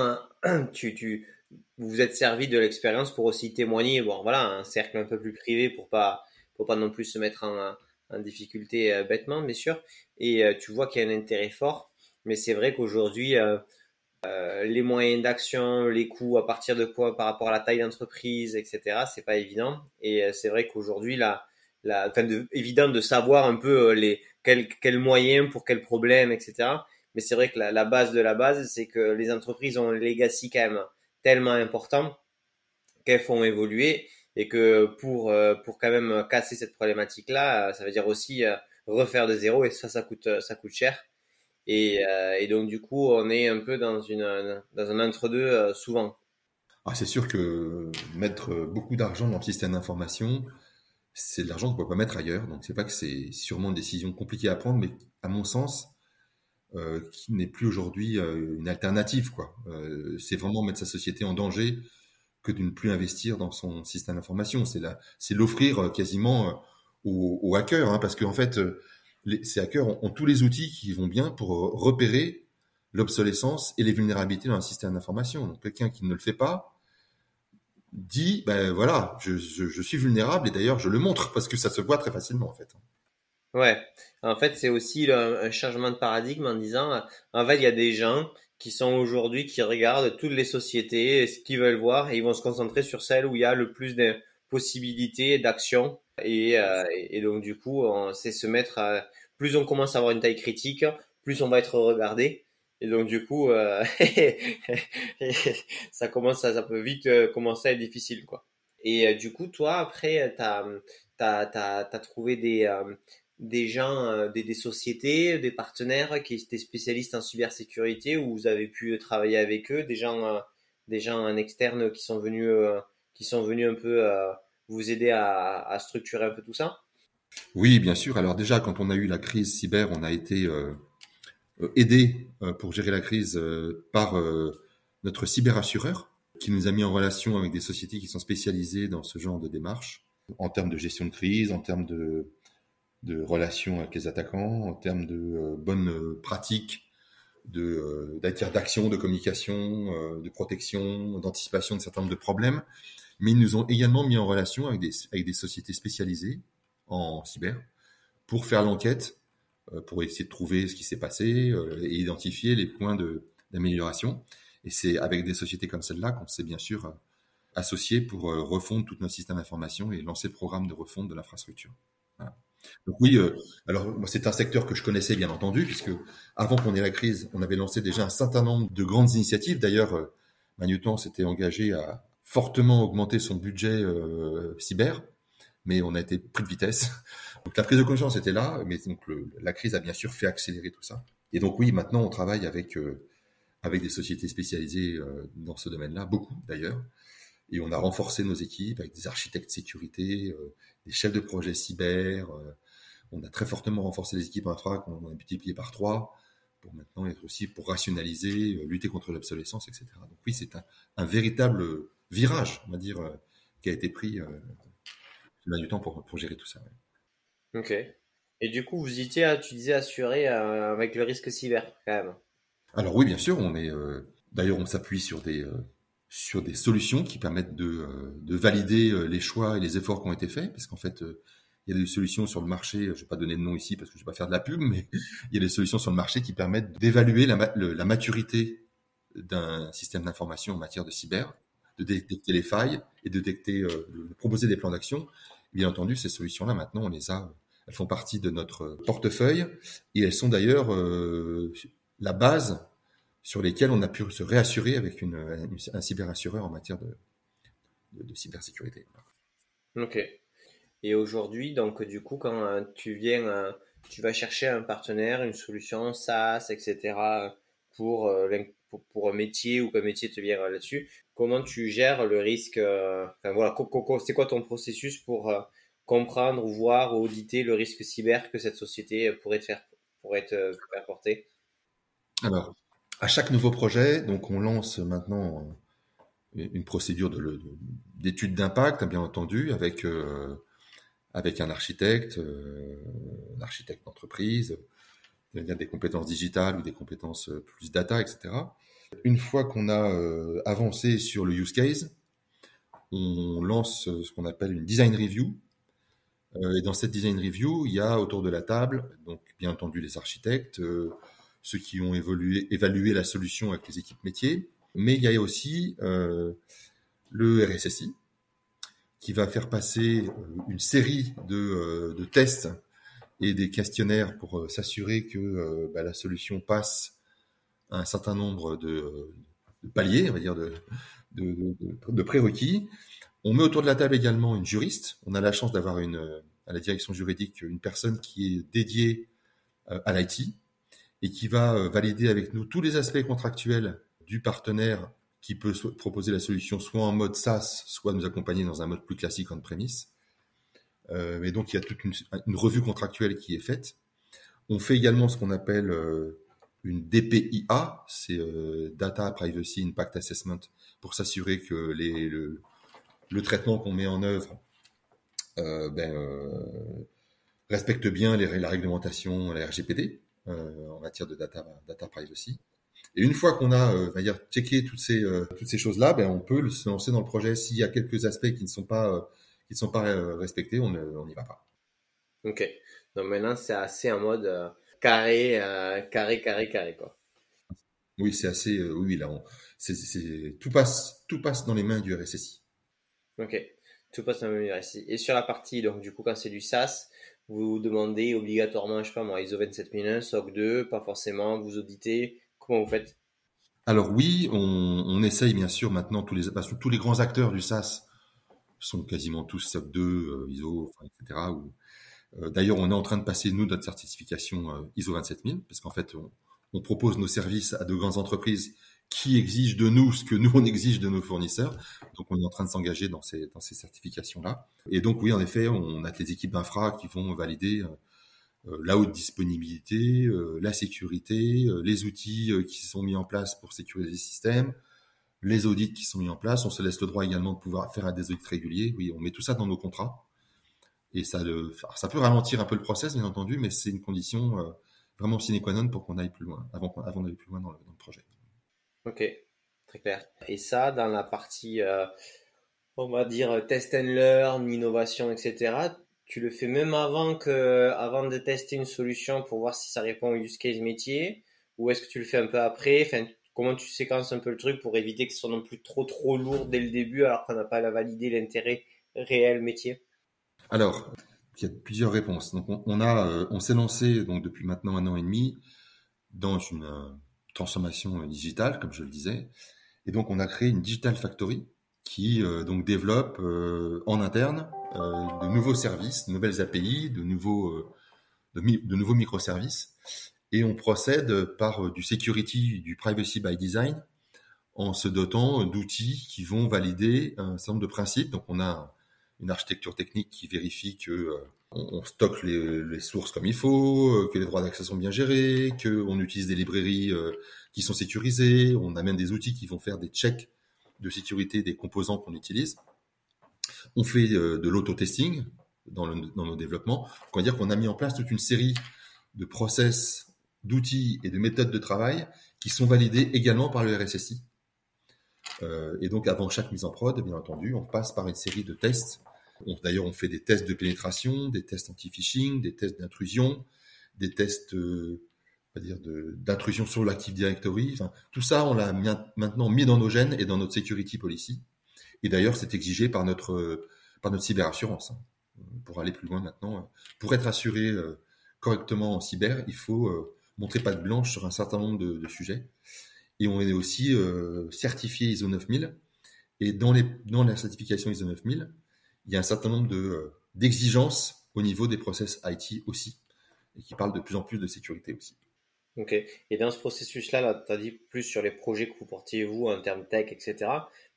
tu, vous vous êtes servi de l'expérience pour aussi témoigner, bon voilà, un cercle un peu plus privé pour pas pour pas non plus se mettre en, difficulté euh, bêtement, bien sûr. Et euh, tu vois qu'il y a un intérêt fort, mais c'est vrai qu'aujourd'hui euh, les moyens d'action, les coûts à partir de quoi par rapport à la taille d'entreprise, etc. C'est pas évident. Et c'est vrai qu'aujourd'hui la la, enfin de, évident de savoir un peu les quels moyens pour quels problèmes, etc. Mais c'est vrai que la, base de la base, c'est que les entreprises ont un legacy quand même tellement important qu'elles font évoluer et que pour euh, pour quand même casser cette problématique là euh, ça veut dire aussi euh, refaire de zéro et ça ça coûte ça coûte cher et, et donc du coup on est un peu dans une dans un entre deux souvent ah, c'est sûr que mettre beaucoup d'argent dans le système d'information c'est de l'argent qu'on peut pas mettre ailleurs donc c'est pas que c'est sûrement une décision compliquée à prendre mais à mon sens euh, qui n'est plus aujourd'hui euh, une alternative. quoi. Euh, c'est vraiment mettre sa société en danger que de ne plus investir dans son système d'information. C'est l'offrir quasiment aux, hackers, hein, parce qu'en en fait, les, ces hackers ont, tous les outils qui vont bien pour repérer l'obsolescence et les vulnérabilités dans un système d'information. Donc quelqu'un qui ne le fait pas dit, ben voilà, je, je, suis vulnérable et d'ailleurs je le montre parce que ça se voit très facilement en fait. Ouais, en fait, c'est aussi un changement de paradigme en disant, en fait, il y a des gens qui sont aujourd'hui, qui regardent toutes les sociétés, ce qu'ils veulent voir, et ils vont se concentrer sur celles où il y a le plus de possibilités d'action. Et, euh, et donc, du coup, c'est se mettre à, plus on commence à avoir une taille critique, plus on va être regardé. Et donc, du coup, euh, ça commence, ça, peut vite euh, commencer à être difficile, quoi. Et du coup, toi, après, t'as, t'as trouvé des, gens, euh, des, sociétés, des partenaires qui étaient spécialistes en cybersécurité où vous avez pu travailler avec eux, des gens, euh, des gens en externe qui sont venus, euh, qui sont venus un peu vous aider à, structurer un peu tout ça? Oui, bien sûr. Alors déjà, quand on a eu la crise cyber, on a été aidé pour gérer la crise par notre cyberassureur qui nous a mis en relation avec des sociétés qui sont spécialisées dans ce genre de démarche en termes de gestion de crise, en termes de relations avec les attaquants, en termes de euh, bonnes euh, pratiques de euh, d'action, de communication, de protection, d'anticipation de certains de problèmes. Mais ils nous ont également mis en relation avec des sociétés spécialisées en cyber pour faire l'enquête, pour essayer de trouver ce qui s'est passé et identifier les points d'amélioration. Et c'est avec des sociétés comme celle-là qu'on s'est bien sûr associé pour refondre tout notre système d'information et lancer le programme de refonte de l'infrastructure. Donc oui, euh, alors c'est un secteur que je connaissais bien entendu, puisque avant qu'on ait la crise, on avait lancé déjà un certain nombre de grandes initiatives. D'ailleurs, euh, Magneton s'était engagé à fortement augmenter son budget euh, cyber, mais on a été pris de vitesse. Donc la prise de conscience était là, mais donc la crise a bien sûr fait accélérer tout ça. Et donc oui, maintenant on travaille avec euh, avec des sociétés spécialisées euh, dans ce domaine-là, beaucoup d'ailleurs. Et on a renforcé nos équipes avec des architectes sécurité, euh, des chefs de projet cyber. On a très fortement renforcé les équipes infra qu'on a multiplié par trois pour maintenant être aussi pour rationaliser, lutter contre l'obsolescence, etc. Donc oui, c'est un, véritable virage, on va dire, qui a été pris euh, du temps pour, pour gérer tout ça. Ouais. Ok. Et du coup, vous étiez, tu disais, assuré avec le risque cyber, quand même. Alors oui, bien sûr, on est. D'ailleurs, on s'appuie sur des sur des solutions qui permettent de, euh, de, valider euh, les choix et les efforts qui ont été faits, parce qu'en fait, euh, il y a des solutions sur le marché, je ne vais pas donner de nom ici parce que je ne vais pas faire de la pub, mais il y a des solutions sur le marché qui permettent d'évaluer la, la, maturité d'un système d'information en matière de cyber. De détecter les failles et de détecter, de proposer des plans d'action. Bien entendu, ces solutions-là, maintenant, on les a, elles font partie de notre portefeuille et elles sont d'ailleurs la base sur lesquelles on a pu se réassurer avec une, un cyberassureur en matière de, cybersécurité. Ok. Et aujourd'hui, donc du coup, quand euh, tu viens, euh, tu vas chercher un partenaire, une solution SaaS, etc. pour, euh, pour, un métier ou qu'un métier te vient là-dessus, comment tu gères le risque enfin, voilà, c'est quoi ton processus pour comprendre, voir, auditer le risque cyber que cette société pourrait faire, pourrait te faire porter? Alors, à chaque nouveau projet, donc on lance maintenant une procédure d'étude d'impact, bien entendu, avec euh, avec un architecte, euh, un architecte d'entreprise, des compétences digitales ou des compétences euh, plus data, etc. Une fois qu'on a avancé sur le use case, on lance ce qu'on appelle une design review. et dans cette design review, il y a autour de la table, donc bien entendu les architectes, ceux qui ont évolué, évalué la solution avec les équipes métiers, mais il y a aussi euh, le RSSI qui va faire passer euh, une série de, euh, de tests et des questionnaires pour s'assurer que bah, la solution passe un certain nombre de, paliers, on va dire, de, de, prérequis. On met autour de la table également une juriste. On a la chance d'avoir une à la direction juridique une personne qui est dédiée à l'IT et qui va valider avec nous tous les aspects contractuels du partenaire qui peut proposer la solution soit en mode SaaS, soit nous accompagner dans un mode plus classique en premise. Euh, et donc il y a toute une, revue contractuelle qui est faite. On fait également ce qu'on appelle euh, une DPIA, c'est euh, Data Privacy Impact Assessment, pour s'assurer que les, le, traitement qu'on met en œuvre ben, respecte bien les, la réglementation, la RGPD en matière de data, data privacy. Et une fois qu'on a, euh, dire, checké toutes ces euh, toutes ces choses-là, ben on peut se lancer dans le projet. S'il y a quelques aspects qui ne sont pas euh, qui ne sont pas euh, respectés, on n'y va pas. Ok. Donc maintenant c'est assez en mode carré, carré, carré, carré quoi. Oui, c'est assez. oui, là, on, tout passe tout passe dans les mains du RSSI. Ok. Tout passe dans les mains du RSSI. Et sur la partie donc du coup quand c'est du SaaS, vous demandez obligatoirement, je sais pas moi, ISO 27001, SOC 2, pas forcément, vous auditez Comment vous faites? Alors oui, on, essaye bien sûr maintenant tous les parce que tous les grands acteurs du SaaS sont quasiment tous SOC 2, euh, ISO, etc. Euh, d'ailleurs, on est en train de passer nous notre certification euh, ISO 27000 parce qu'en fait, on, propose nos services à de grandes entreprises qui exigent de nous ce que nous on exige de nos fournisseurs. Donc on est en train de s'engager dans ces dans ces certifications là. Et donc oui, en effet, on a des équipes d'infra qui vont valider euh, la haute disponibilité, euh, la sécurité, euh, les outils qui sont mis en place pour sécuriser les systèmes, les audits qui sont mis en place. On se laisse le droit également de pouvoir faire des audits réguliers. Oui, on met tout ça dans nos contrats. Et ça, ça peut ralentir un peu le process, bien entendu, mais c'est une condition vraiment sine qua non pour qu'on aille plus loin, avant, d'aller plus loin dans le, projet. Ok, très clair. Et ça, dans la partie, on va dire, test and learn, innovation, etc., tu le fais même avant que, avant de tester une solution pour voir si ça répond au use case métier, ou est-ce que tu le fais un peu après? Enfin, Comment tu séquences un peu le truc pour éviter que ce soit non plus trop trop lourd dès le début alors qu'on n'a pas à valider l'intérêt réel métier? Alors, il y a plusieurs réponses. Donc, on, a, euh, on s'est lancé donc depuis maintenant un an et demi dans une euh, transformation digitale, comme je le disais, et donc on a créé une digital factory qui euh, donc développe en interne euh, de nouveaux services, de nouvelles API, de nouveaux, euh, de, nouveaux microservices. Et on procède par euh, du security, du privacy by design, en se dotant d'outils qui vont valider un certain nombre de principes. Donc on a une architecture technique qui vérifie que on, stocke les, sources comme il faut, que les droits d'accès sont bien gérés, que on utilise des librairies qui sont sécurisées. On a même des outils qui vont faire des checks de sécurité des composants qu'on utilise. On fait euh, de l'auto-testing dans, nos développements. On dire qu'on a mis en place toute une série de process, d'outils et de méthodes de travail qui sont validés également par le RSSI. Euh, et donc, avant chaque mise en prod, bien entendu, on passe par une série de tests. D'ailleurs, on fait des tests de pénétration, des tests anti-phishing, des tests d'intrusion, des tests euh, d'intrusion sur l'Active Directory. Tout ça, on l'a maintenant mis dans nos gènes et dans notre security policy. Et d'ailleurs, c'est exigé par notre, par notre cyberassurance. Hein. Pour aller plus loin maintenant, pour être assuré correctement en cyber, il faut montrer pas de blanche sur un certain nombre de, sujets. Et on est aussi certifié ISO 9000. Et dans, les, dans la certification ISO 9000, il y a un certain nombre de, d'exigences au niveau des process IT aussi, et qui parlent de plus en plus de sécurité aussi. Ok. Et dans ce processus-là, -là, tu as dit plus sur les projets que vous portiez vous en termes tech, etc.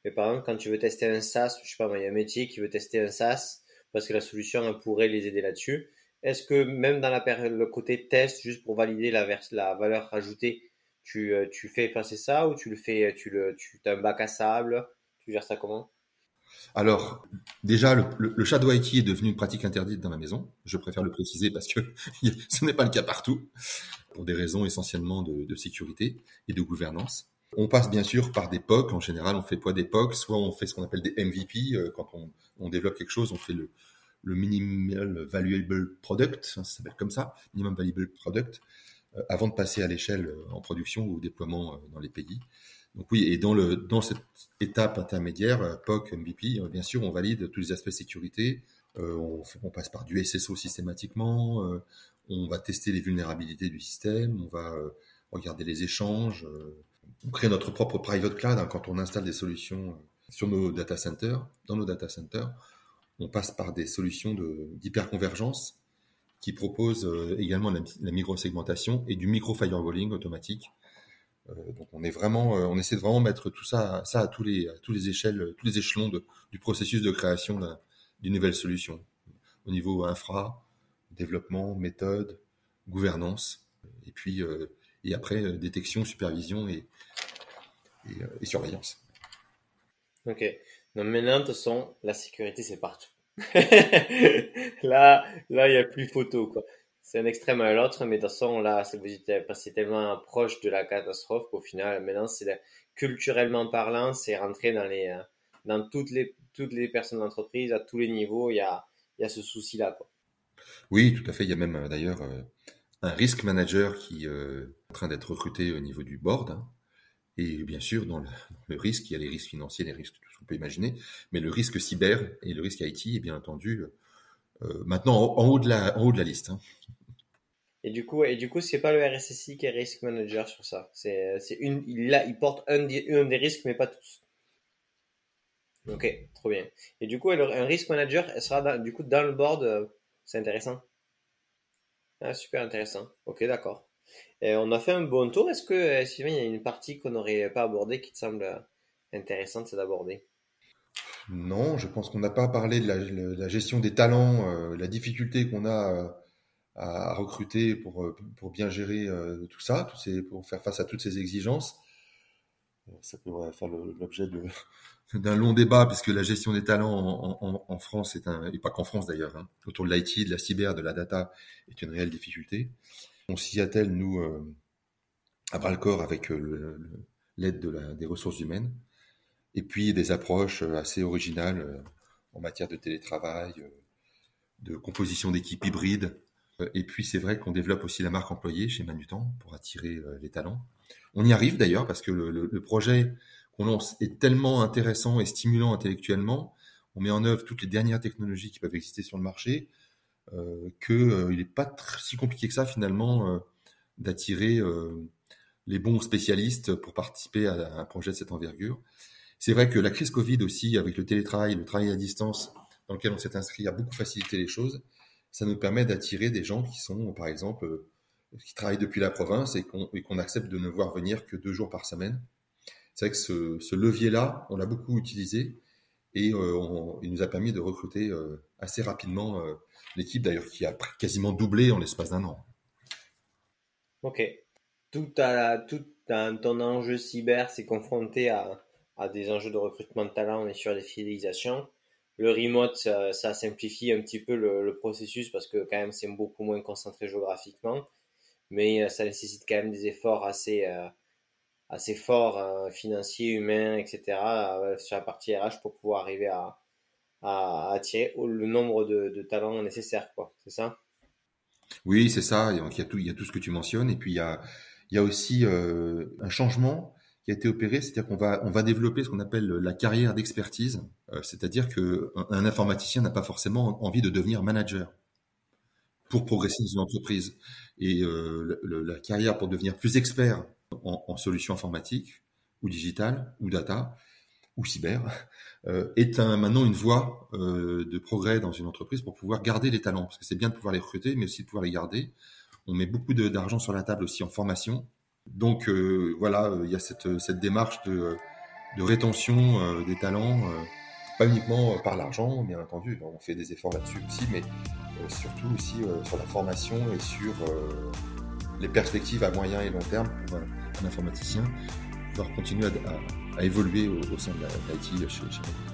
Mais par exemple, quand tu veux tester un SaaS, je sais pas, il y a un métier qui veut tester un SaaS parce que la solution pourrait les aider là-dessus. Est-ce que même dans la le côté test, juste pour valider la, la valeur ajoutée, tu, euh, tu fais passer ça ou tu le fais, tu le, tu as un bac à sable, tu gères ça comment? Alors, déjà, le, shadow IT est devenu une pratique interdite dans ma maison. Je préfère le préciser parce que ce n'est pas le cas partout, pour des raisons essentiellement de, sécurité et de gouvernance. On passe bien sûr par des POC. En général, on fait quoi des POC Soit on fait ce qu'on appelle des MVP. Euh, quand on, développe quelque chose, on fait le, minimal valuable product, ça s'appelle comme ça, minimum valuable product, euh, avant de passer à l'échelle euh, en production ou au déploiement dans les pays. Donc oui, et dans, le, dans cette étape intermédiaire, euh, POC, MVP, euh, bien sûr, on valide tous les aspects sécurité. Euh, on, passe par du SSO systématiquement. On va tester les vulnérabilités du système. On va regarder les échanges. on crée notre propre private cloud hein, quand on installe des solutions sur nos data centers. Dans nos data centers, on passe par des solutions d'hyperconvergence qui proposent également la, la micro-segmentation et du micro-firewalling automatique donc on est vraiment, euh, on essaie de vraiment mettre tout ça, ça à tous les, tous les échelles, tous les échelons du processus de création d'une nouvelle solution, au niveau infra, développement, méthode, gouvernance, et puis euh, et après détection, supervision et, et, surveillance. Ok. Donc maintenant, de toute façon, la sécurité c'est partout. là, là, il n'y a plus photo quoi c'est un extrême à l'autre, mais de toute façon, là, vous êtes passé tellement proche de la catastrophe qu'au final, maintenant, c'est culturellement parlant, c'est rentré dans les, euh, dans toutes les, toutes les personnes d'entreprise, à tous les niveaux, il y a, il y a ce souci-là. Oui, tout à fait. Il y a même euh, d'ailleurs euh, un risk manager qui est en train d'être recruté au niveau du board. Hein. Et bien sûr, dans le, risque, il y a les risques financiers, les risques, tout ce qu'on peut imaginer, mais le risque cyber et le risque IT est bien entendu maintenant en, haut de la, en haut de la liste. Hein. Et du coup, et du coup, c'est pas le RSSI qui est risk manager sur ça. C'est, c'est une, il, porte un, des risques, mais pas tous. Ok, trop bien. Et du coup, un risk manager, sera du coup dans le board. Euh, c'est intéressant. Ah, super intéressant. Ok, d'accord. On a fait un bon tour. Est-ce que, euh, Sylvain, il y a une partie qu'on n'aurait pas abordée qui te semble euh, intéressante d'aborder? Non, je pense qu'on n'a pas parlé de la, gestion des talents, la difficulté qu'on a à, recruter pour, euh, pour bien gérer euh, tout ça, tous ces, pour faire face à toutes ces exigences. Ça pourrait faire l'objet d'un long débat, puisque la gestion des talents en, en, en France, est un, et pas qu'en France d'ailleurs, hein, autour de l'IT, de la cyber, de la data, est une réelle difficulté. On s'y attelle, nous, euh, à bras le corps avec l'aide de des ressources humaines, et puis des approches assez originales en matière de télétravail, de composition d'équipes hybrides, euh, et puis c'est vrai qu'on développe aussi la marque employée chez Manutan pour attirer euh, les talents. On y arrive d'ailleurs parce que le, projet qu'on lance est tellement intéressant et stimulant intellectuellement. On met en œuvre toutes les dernières technologies qui peuvent exister sur le marché, euh, qu'il euh, n'est pas si compliqué que ça finalement d'attirer les bons spécialistes pour participer à un projet de cette envergure. C'est vrai que la crise Covid aussi, avec le télétravail, le travail à distance, dans lequel on s'est inscrit, a beaucoup facilité les choses ça nous permet d'attirer des gens qui sont, par exemple, euh, qui travaillent depuis la province et qu'on accepte de ne voir venir que deux jours par semaine. C'est vrai que ce, levier-là, on l'a beaucoup utilisé et euh, il nous a permis de recruter euh, assez rapidement l'équipe, d'ailleurs, qui a quasiment doublé en l'espace d'un an. Ok. Tout, à ton enjeu cyber, c'est confronté à, à, des enjeux de recrutement de talent et sur des fidélisations. Le remote, ça, simplifie un petit peu le, processus parce que quand même c'est beaucoup moins concentré géographiquement, mais euh, ça nécessite quand même des efforts assez, euh, assez forts, euh, financiers, humains, etc. sur la partie RH pour pouvoir arriver à, à, attirer le nombre de, talents nécessaires, quoi. C'est ça? Oui, c'est ça. Il, y a tout, il y a tout ce que tu mentionnes. Et puis, il y a, il y a aussi un changement qui a été opéré, c'est-à-dire qu'on va on va développer ce qu'on appelle la carrière d'expertise, euh, c'est-à-dire que un, informaticien n'a pas forcément envie de devenir manager pour progresser dans une entreprise. Et euh, la carrière pour devenir plus expert en, en solutions informatiques ou digitales ou data ou cyber euh, est un, maintenant une voie euh, de progrès dans une entreprise pour pouvoir garder les talents parce que c'est bien de pouvoir les recruter mais aussi de pouvoir les garder. On met beaucoup d'argent sur la table aussi en formation donc euh, voilà, il y a cette, cette démarche de, rétention euh, des talents, euh, pas uniquement par l'argent, bien entendu, on fait des efforts là-dessus aussi, mais surtout aussi sur la formation et sur les perspectives à moyen et long terme pour un, informaticien pouvoir continuer à, évoluer au, sein de l'IT chez, chez.